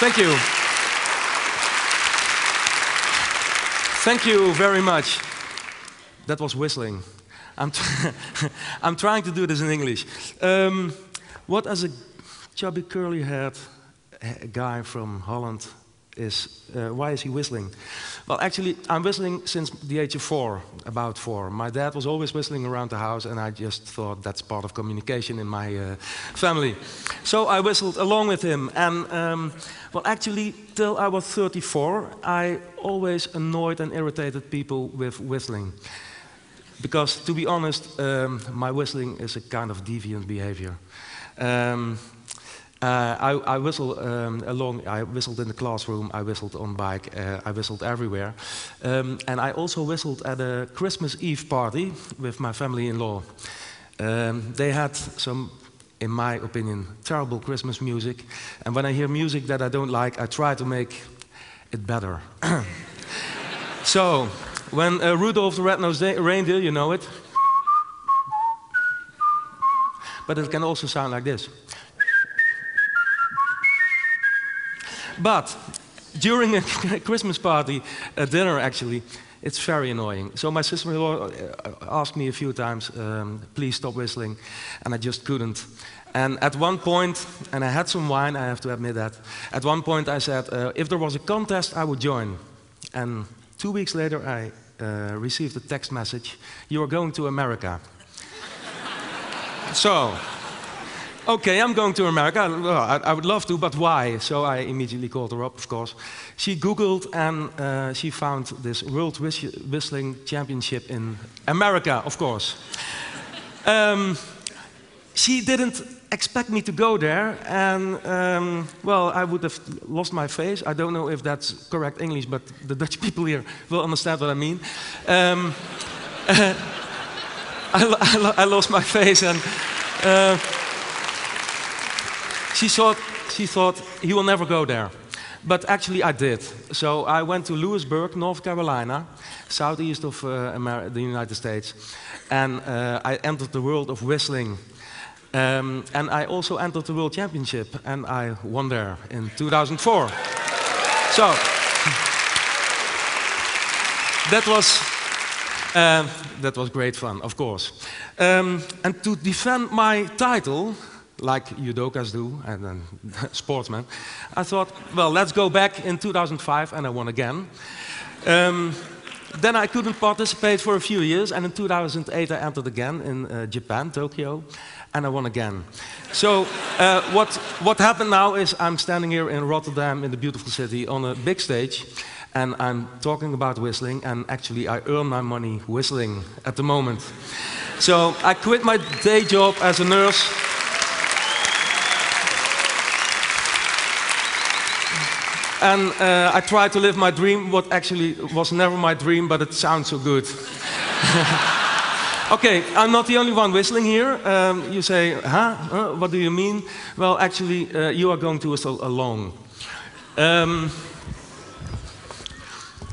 Thank you. Thank you very much. That was whistling. I'm, I'm trying to do this in English. Um, what as a chubby curly haired guy from Holland is, uh, why is he whistling? Well, actually, I'm whistling since the age of four, about four. My dad was always whistling around the house, and I just thought that's part of communication in my uh, family. So I whistled along with him, and um, well, actually, till I was 34, I always annoyed and irritated people with whistling. Because, to be honest, um, my whistling is a kind of deviant behavior. Um, uh, I, I whistle um, along, I whistled in the classroom, I whistled on bike, uh, I whistled everywhere. Um, and I also whistled at a Christmas Eve party with my family-in-law. Um, they had some, in my opinion, terrible Christmas music. And when I hear music that I don't like, I try to make it better. so, when uh, Rudolph the Red-Nosed Reindeer, you know it, but it can also sound like this. But during a Christmas party, a dinner actually, it's very annoying. So my sister-in-law uh, asked me a few times, um, please stop whistling, and I just couldn't. And at one point, and I had some wine, I have to admit that, at one point I said, uh, if there was a contest, I would join. And two weeks later, I uh, received a text message, you are going to America. so, okay, I'm going to America. I, would love to, but why? So I immediately called her up, of course. She Googled and uh, she found this World Whistling Championship in America, of course. um, she didn't expect me to go there, and um, well, I would have lost my face. I don't know if that's correct English, but the Dutch people here will understand what I mean. Um, I, I, I, lost my face, and uh, she thought, she thought he will never go there. But actually, I did. So I went to Louisburg, North Carolina, southeast of uh, the United States, and uh, I entered the world of whistling. Um, and I also entered the World Championship, and I won there in 2004. so that was uh, that was great fun, of course. Um, and to defend my title, like judokas do, and then sportsmen, I thought, well, let's go back in 2005, and I won again. Um, then I couldn't participate for a few years, and in 2008 I entered again in uh, Japan, Tokyo, and I won again. So uh, what, what happened now is I'm standing here in Rotterdam, in the beautiful city, on a big stage, and I'm talking about whistling, and actually I earn my money whistling at the moment. So I quit my day job as a nurse, And uh, I tried to live my dream, what actually was never my dream, but it sounds so good. okay, I'm not the only one whistling here. Um, you say, huh? Uh, what do you mean? Well, actually, uh, you are going to whistle along. Um,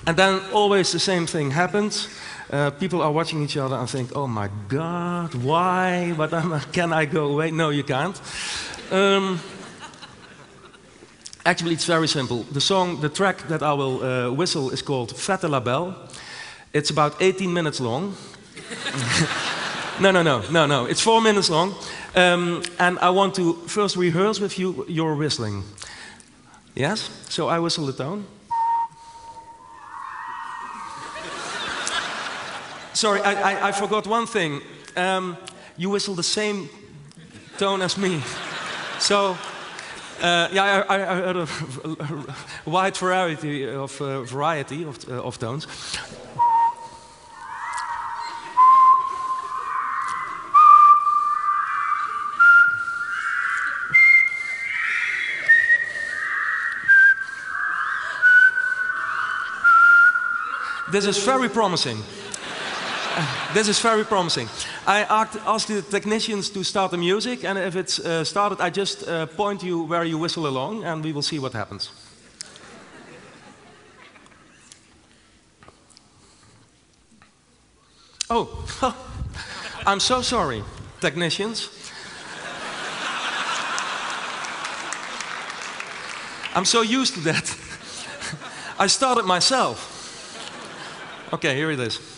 and then always the same thing happens. Uh, people are watching each other and think, oh my God, why? But can I go away? No, you can't. Um, Actually, it's very simple. The song, the track that I will uh, whistle is called Fête la Belle. It's about 18 minutes long. no, no, no, no, no. It's four minutes long. Um, and I want to first rehearse with you your whistling. Yes? So I whistle the tone. Sorry, I, I, I, forgot one thing. Um, you whistle the same tone as me. So uh, yeah, I, I, heard a, wide variety of uh, variety of, uh, of tones. This is very promising. this is very promising. I asked the technicians to start the music, and if it's uh, started, I just uh, point you where you whistle along, and we will see what happens. Oh, I'm so sorry, technicians. I'm so used to that. I started myself. Okay, here it is.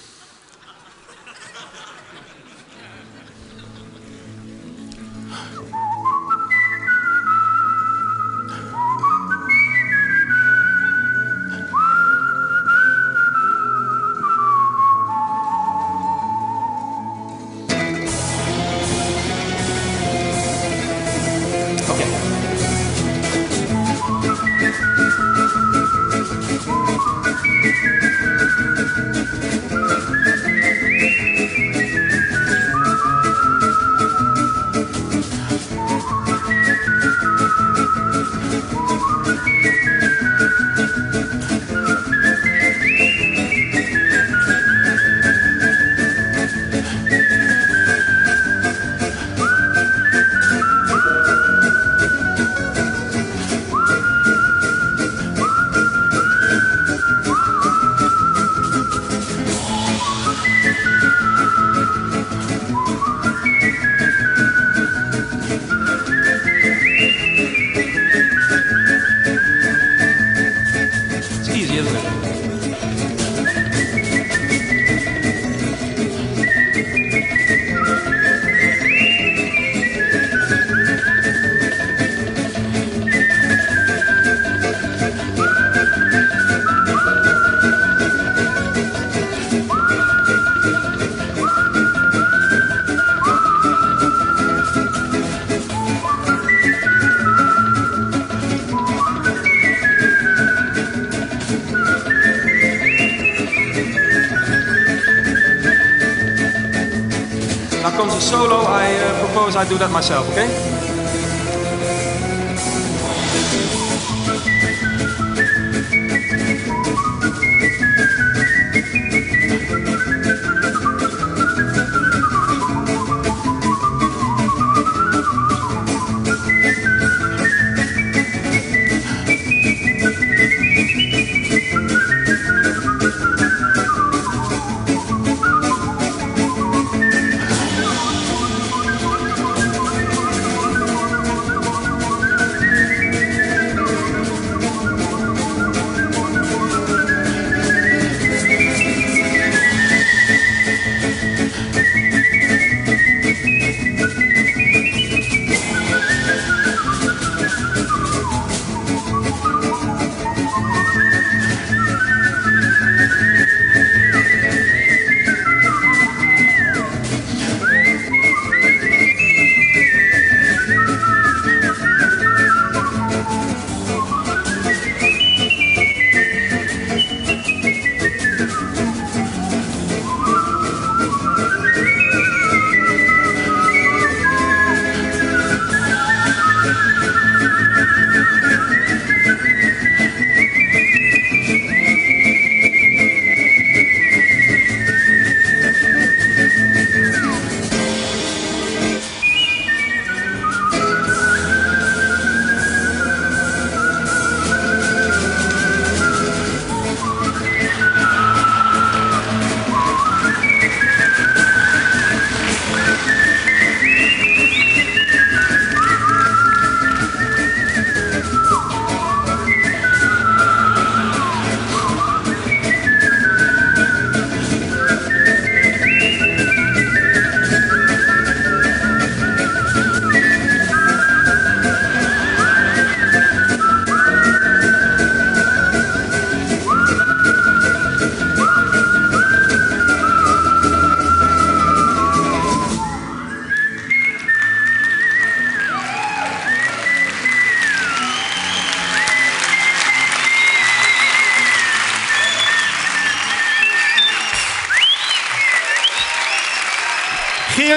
I do that myself, okay?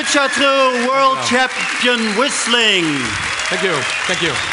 Chatrou, world champion whistling. Thank you. Thank you.